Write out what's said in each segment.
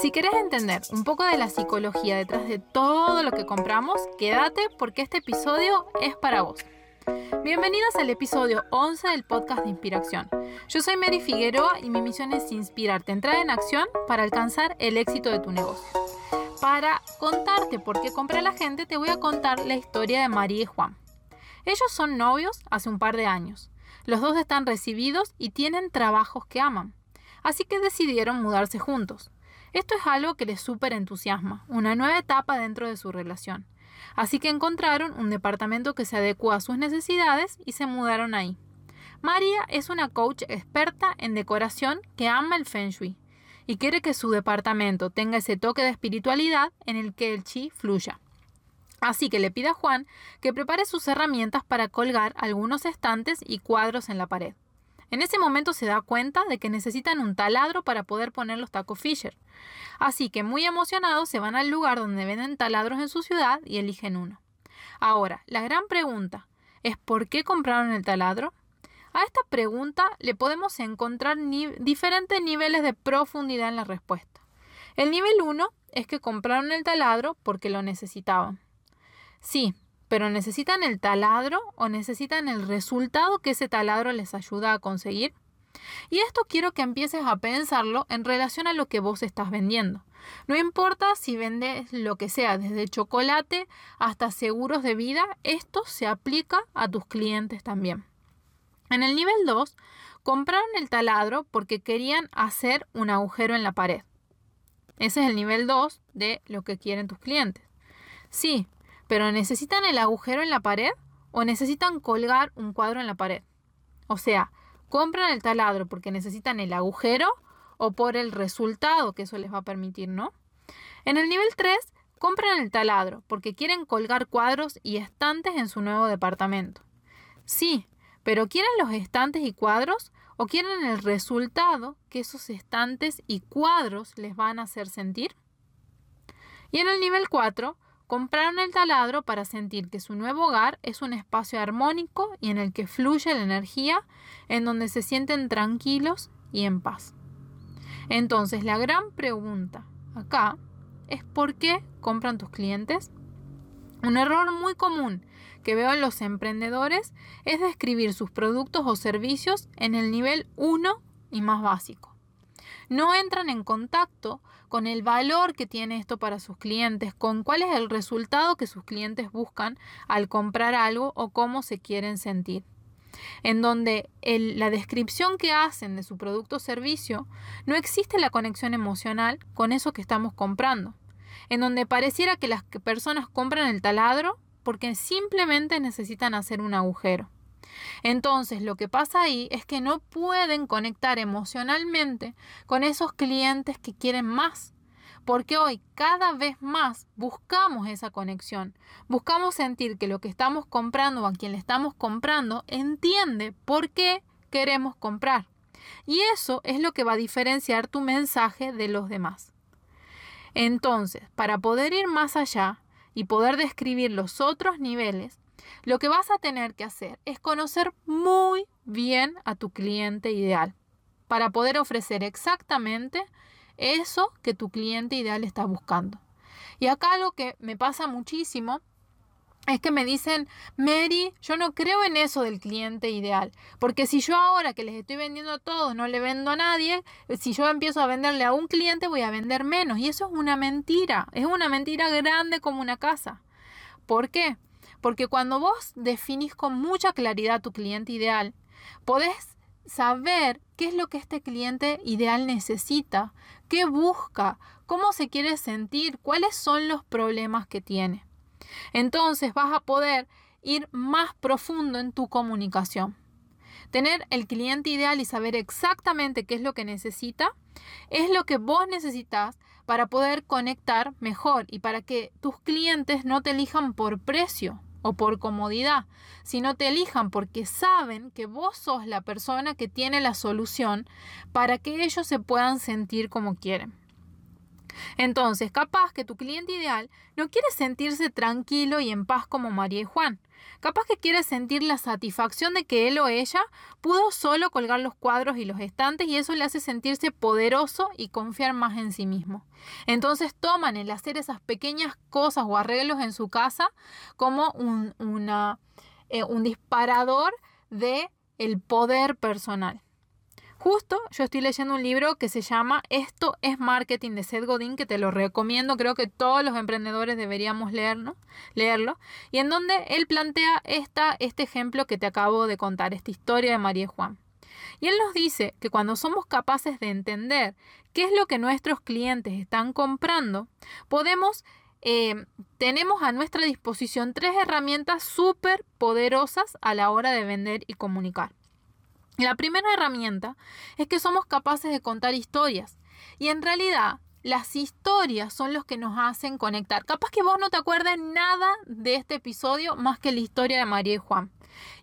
Si querés entender un poco de la psicología detrás de todo lo que compramos, quédate porque este episodio es para vos. Bienvenidos al episodio 11 del podcast de Inspiración. Yo soy Mary Figueroa y mi misión es inspirarte entrar en acción para alcanzar el éxito de tu negocio. Para contarte por qué compra la gente, te voy a contar la historia de María y Juan. Ellos son novios hace un par de años. Los dos están recibidos y tienen trabajos que aman. Así que decidieron mudarse juntos. Esto es algo que les súper entusiasma, una nueva etapa dentro de su relación. Así que encontraron un departamento que se adecua a sus necesidades y se mudaron ahí. María es una coach experta en decoración que ama el feng shui y quiere que su departamento tenga ese toque de espiritualidad en el que el chi fluya. Así que le pide a Juan que prepare sus herramientas para colgar algunos estantes y cuadros en la pared. En ese momento se da cuenta de que necesitan un taladro para poder poner los tacos Fisher. Así que muy emocionados se van al lugar donde venden taladros en su ciudad y eligen uno. Ahora, la gran pregunta es ¿por qué compraron el taladro? A esta pregunta le podemos encontrar diferentes niveles de profundidad en la respuesta. El nivel 1 es que compraron el taladro porque lo necesitaban. Sí, pero ¿necesitan el taladro o necesitan el resultado que ese taladro les ayuda a conseguir? Y esto quiero que empieces a pensarlo en relación a lo que vos estás vendiendo. No importa si vendes lo que sea, desde chocolate hasta seguros de vida, esto se aplica a tus clientes también. En el nivel 2, compraron el taladro porque querían hacer un agujero en la pared. Ese es el nivel 2 de lo que quieren tus clientes. Sí, pero ¿necesitan el agujero en la pared o necesitan colgar un cuadro en la pared? O sea, compran el taladro porque necesitan el agujero o por el resultado que eso les va a permitir, ¿no? En el nivel 3, compran el taladro porque quieren colgar cuadros y estantes en su nuevo departamento. Sí, pero ¿quieren los estantes y cuadros o quieren el resultado que esos estantes y cuadros les van a hacer sentir? Y en el nivel 4, Compraron el taladro para sentir que su nuevo hogar es un espacio armónico y en el que fluye la energía, en donde se sienten tranquilos y en paz. Entonces, la gran pregunta acá es ¿por qué compran tus clientes? Un error muy común que veo en los emprendedores es describir sus productos o servicios en el nivel 1 y más básico no entran en contacto con el valor que tiene esto para sus clientes, con cuál es el resultado que sus clientes buscan al comprar algo o cómo se quieren sentir. En donde la descripción que hacen de su producto o servicio no existe la conexión emocional con eso que estamos comprando. En donde pareciera que las personas compran el taladro porque simplemente necesitan hacer un agujero. Entonces, lo que pasa ahí es que no pueden conectar emocionalmente con esos clientes que quieren más. Porque hoy cada vez más buscamos esa conexión. Buscamos sentir que lo que estamos comprando o a quien le estamos comprando entiende por qué queremos comprar. Y eso es lo que va a diferenciar tu mensaje de los demás. Entonces, para poder ir más allá y poder describir los otros niveles, lo que vas a tener que hacer es conocer muy bien a tu cliente ideal para poder ofrecer exactamente eso que tu cliente ideal está buscando. Y acá algo que me pasa muchísimo es que me dicen, Mary, yo no creo en eso del cliente ideal, porque si yo ahora que les estoy vendiendo a todos no le vendo a nadie, si yo empiezo a venderle a un cliente voy a vender menos. Y eso es una mentira, es una mentira grande como una casa. ¿Por qué? Porque cuando vos definís con mucha claridad tu cliente ideal, podés saber qué es lo que este cliente ideal necesita, qué busca, cómo se quiere sentir, cuáles son los problemas que tiene. Entonces vas a poder ir más profundo en tu comunicación. Tener el cliente ideal y saber exactamente qué es lo que necesita es lo que vos necesitas para poder conectar mejor y para que tus clientes no te elijan por precio, o por comodidad, sino te elijan porque saben que vos sos la persona que tiene la solución para que ellos se puedan sentir como quieren. Entonces, capaz que tu cliente ideal no quiere sentirse tranquilo y en paz como María y Juan. Capaz que quiere sentir la satisfacción de que él o ella pudo solo colgar los cuadros y los estantes y eso le hace sentirse poderoso y confiar más en sí mismo. Entonces toman el hacer esas pequeñas cosas o arreglos en su casa como un, eh, un disparador de el poder personal. Justo yo estoy leyendo un libro que se llama Esto es Marketing de Seth Godin, que te lo recomiendo, creo que todos los emprendedores deberíamos leerlo, y en donde él plantea esta, este ejemplo que te acabo de contar, esta historia de María Juan. Y él nos dice que cuando somos capaces de entender qué es lo que nuestros clientes están comprando, podemos eh, tenemos a nuestra disposición tres herramientas súper poderosas a la hora de vender y comunicar. La primera herramienta es que somos capaces de contar historias. Y en realidad, las historias son los que nos hacen conectar. Capaz que vos no te acuerdes nada de este episodio más que la historia de María y Juan.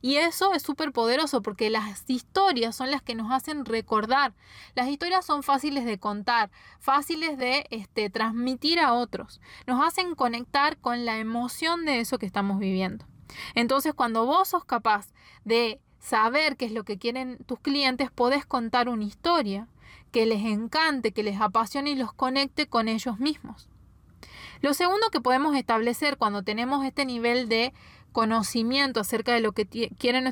Y eso es súper poderoso porque las historias son las que nos hacen recordar. Las historias son fáciles de contar, fáciles de este, transmitir a otros. Nos hacen conectar con la emoción de eso que estamos viviendo. Entonces, cuando vos sos capaz de saber qué es lo que quieren tus clientes, podés contar una historia que les encante, que les apasione y los conecte con ellos mismos. Lo segundo que podemos establecer cuando tenemos este nivel de conocimiento acerca de lo que quieren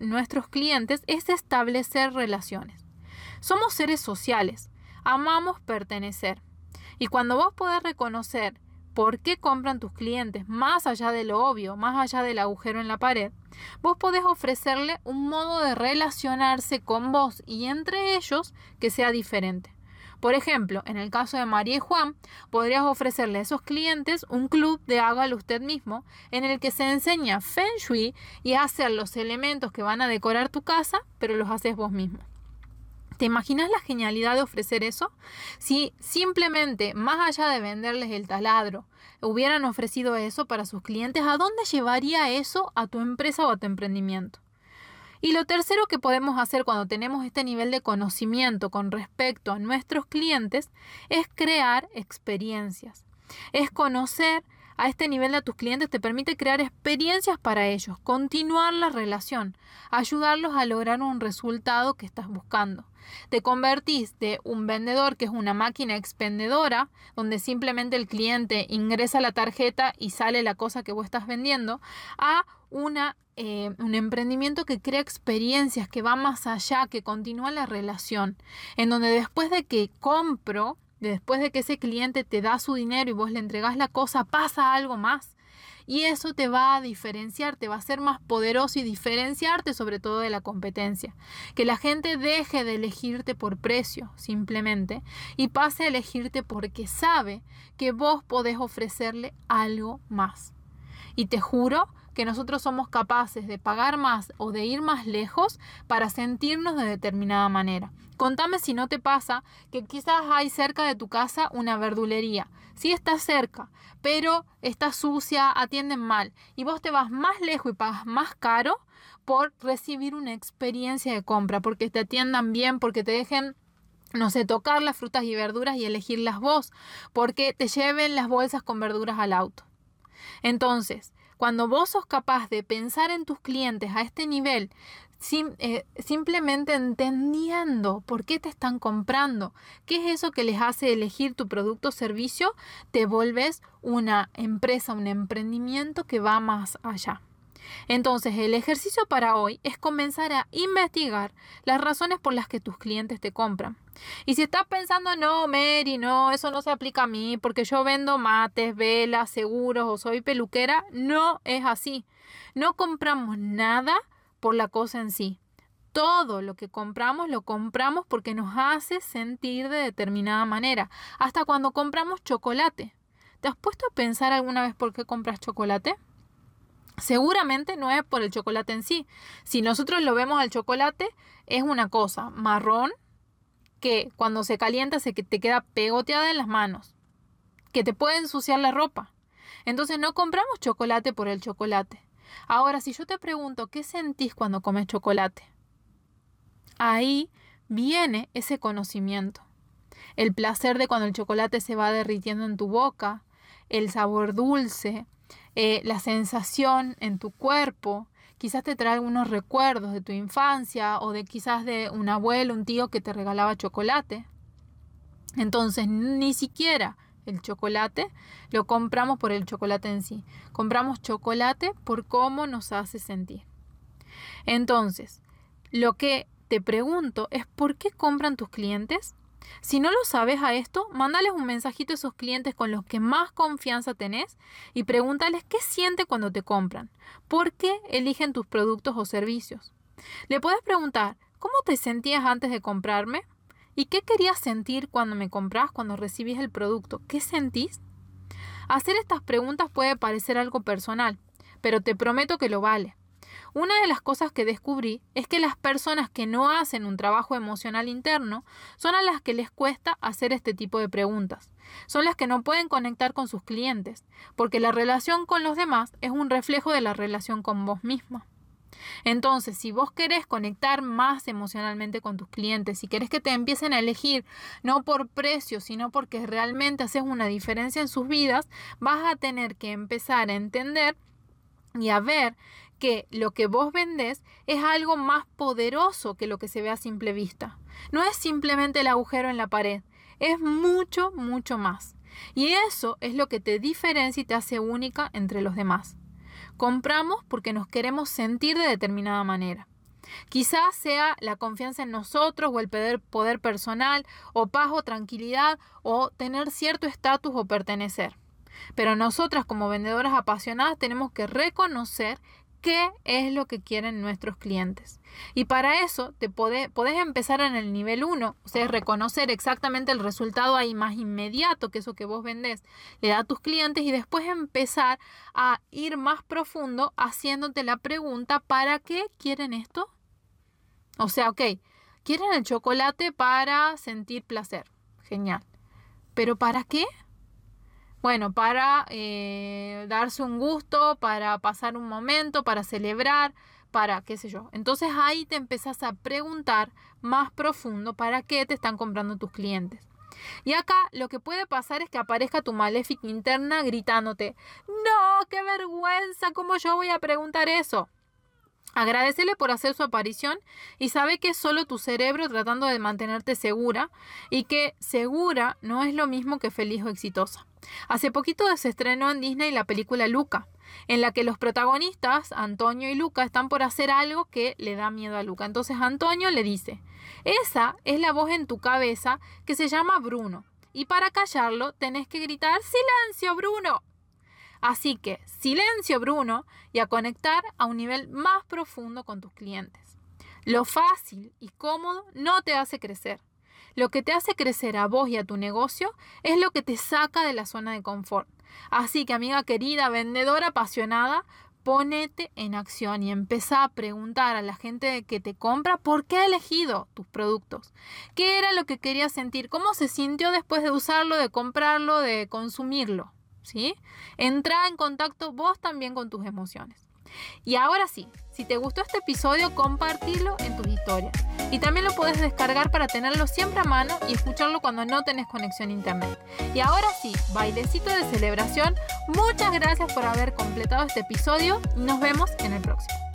nuestros clientes es establecer relaciones. Somos seres sociales, amamos pertenecer. Y cuando vos podés reconocer por qué compran tus clientes, más allá de lo obvio, más allá del agujero en la pared, vos podés ofrecerle un modo de relacionarse con vos y entre ellos que sea diferente. Por ejemplo, en el caso de María y Juan, podrías ofrecerle a esos clientes un club de hágalo usted mismo, en el que se enseña Feng Shui y hacer los elementos que van a decorar tu casa, pero los haces vos mismo. ¿Te imaginas la genialidad de ofrecer eso? Si simplemente, más allá de venderles el taladro, hubieran ofrecido eso para sus clientes, ¿a dónde llevaría eso a tu empresa o a tu emprendimiento? Y lo tercero que podemos hacer cuando tenemos este nivel de conocimiento con respecto a nuestros clientes es crear experiencias. Es conocer a este nivel de tus clientes te permite crear experiencias para ellos, continuar la relación, ayudarlos a lograr un resultado que estás buscando. Te convertís de un vendedor que es una máquina expendedora, donde simplemente el cliente ingresa la tarjeta y sale la cosa que vos estás vendiendo, a una, eh, un emprendimiento que crea experiencias, que va más allá, que continúa la relación, en donde después de que compro, después de que ese cliente te da su dinero y vos le entregás la cosa, pasa algo más. Y eso te va a diferenciar, te va a hacer más poderoso y diferenciarte sobre todo de la competencia. Que la gente deje de elegirte por precio simplemente y pase a elegirte porque sabe que vos podés ofrecerle algo más. Y te juro que nosotros somos capaces de pagar más o de ir más lejos para sentirnos de determinada manera. Contame si no te pasa que quizás hay cerca de tu casa una verdulería. Sí está cerca, pero está sucia, atienden mal y vos te vas más lejos y pagas más caro por recibir una experiencia de compra, porque te atiendan bien, porque te dejen no sé, tocar las frutas y verduras y elegirlas vos, porque te lleven las bolsas con verduras al auto. Entonces, cuando vos sos capaz de pensar en tus clientes a este nivel, eh, simplemente entendiendo por qué te están comprando, qué es eso que les hace elegir tu producto o servicio, te vuelves una empresa, un emprendimiento que va más allá. Entonces, el ejercicio para hoy es comenzar a investigar las razones por las que tus clientes te compran. Y si estás pensando, no, Mary, no, eso no se aplica a mí porque yo vendo mates, velas, seguros o soy peluquera, no es así. No compramos nada por la cosa en sí. Todo lo que compramos lo compramos porque nos hace sentir de determinada manera. Hasta cuando compramos chocolate. ¿Te has puesto a pensar alguna vez por qué compras chocolate? Seguramente no es por el chocolate en sí. Si nosotros lo vemos al chocolate, es una cosa marrón que cuando se calienta se te queda pegoteada en las manos, que te puede ensuciar la ropa. Entonces no compramos chocolate por el chocolate. Ahora, si yo te pregunto, ¿qué sentís cuando comes chocolate? Ahí viene ese conocimiento. el placer de cuando el chocolate se va derritiendo en tu boca, el sabor dulce, eh, la sensación en tu cuerpo, quizás te trae algunos recuerdos de tu infancia o de quizás de un abuelo, un tío que te regalaba chocolate. Entonces, ni siquiera el chocolate lo compramos por el chocolate en sí. Compramos chocolate por cómo nos hace sentir. Entonces, lo que te pregunto es ¿por qué compran tus clientes? Si no lo sabes a esto, mándales un mensajito a esos clientes con los que más confianza tenés y pregúntales qué sienten cuando te compran, por qué eligen tus productos o servicios. Le puedes preguntar, ¿cómo te sentías antes de comprarme? ¿Y qué querías sentir cuando me compras, cuando recibís el producto? ¿Qué sentís? Hacer estas preguntas puede parecer algo personal, pero te prometo que lo vale. Una de las cosas que descubrí es que las personas que no hacen un trabajo emocional interno son a las que les cuesta hacer este tipo de preguntas. Son las que no pueden conectar con sus clientes, porque la relación con los demás es un reflejo de la relación con vos misma. Entonces, si vos querés conectar más emocionalmente con tus clientes, si querés que te empiecen a elegir no por precio, sino porque realmente haces una diferencia en sus vidas, vas a tener que empezar a entender y a ver que lo que vos vendés es algo más poderoso que lo que se ve a simple vista. No es simplemente el agujero en la pared, es mucho, mucho más. Y eso es lo que te diferencia y te hace única entre los demás. Compramos porque nos queremos sentir de determinada manera. Quizás sea la confianza en nosotros o el poder, personal o paz o tranquilidad o tener cierto estatus o pertenecer. Pero nosotras como vendedoras apasionadas tenemos que reconocer qué es lo que quieren nuestros clientes. Y para eso te podés, empezar en el nivel 1, o sea, reconocer exactamente el resultado ahí más inmediato que eso que vos vendés le da a tus clientes y después empezar a ir más profundo haciéndote la pregunta, ¿para qué quieren esto? O sea, ok, quieren el chocolate para sentir placer. Genial. ¿Pero para qué? Bueno, para eh, darse un gusto, para pasar un momento, para celebrar, para qué sé yo. Entonces ahí te empezás a preguntar más profundo para qué te están comprando tus clientes. Y acá lo que puede pasar es que aparezca tu maléfica interna gritándote, no, qué vergüenza, ¿cómo yo voy a preguntar eso? Agradecele por hacer su aparición y sabe que es solo tu cerebro tratando de mantenerte segura y que segura no es lo mismo que feliz o exitosa. Hace poquito se estrenó en Disney la película Luca, en la que los protagonistas, Antonio y Luca, están por hacer algo que le da miedo a Luca. Entonces Antonio le dice, esa es la voz en tu cabeza que se llama Bruno. Y para callarlo tenés que gritar, silencio, Bruno. Así que silencio Bruno y a conectar a un nivel más profundo con tus clientes. Lo fácil y cómodo no te hace crecer. Lo que te hace crecer a vos y a tu negocio es lo que te saca de la zona de confort. Así que amiga querida, vendedora apasionada, ponete en acción y empieza a preguntar a la gente que te compra por qué ha elegido tus productos. ¿Qué era lo que quería sentir? ¿Cómo se sintió después de usarlo, de comprarlo, de consumirlo? ¿sí? Entra en contacto vos también con tus emociones. Y ahora sí, si te gustó este episodio, compartirlo en tus historias. Y también lo puedes descargar para tenerlo siempre a mano y escucharlo cuando no tenés conexión a internet. Y ahora sí, bailecito de celebración. Muchas gracias por haber completado este episodio y nos vemos en el próximo.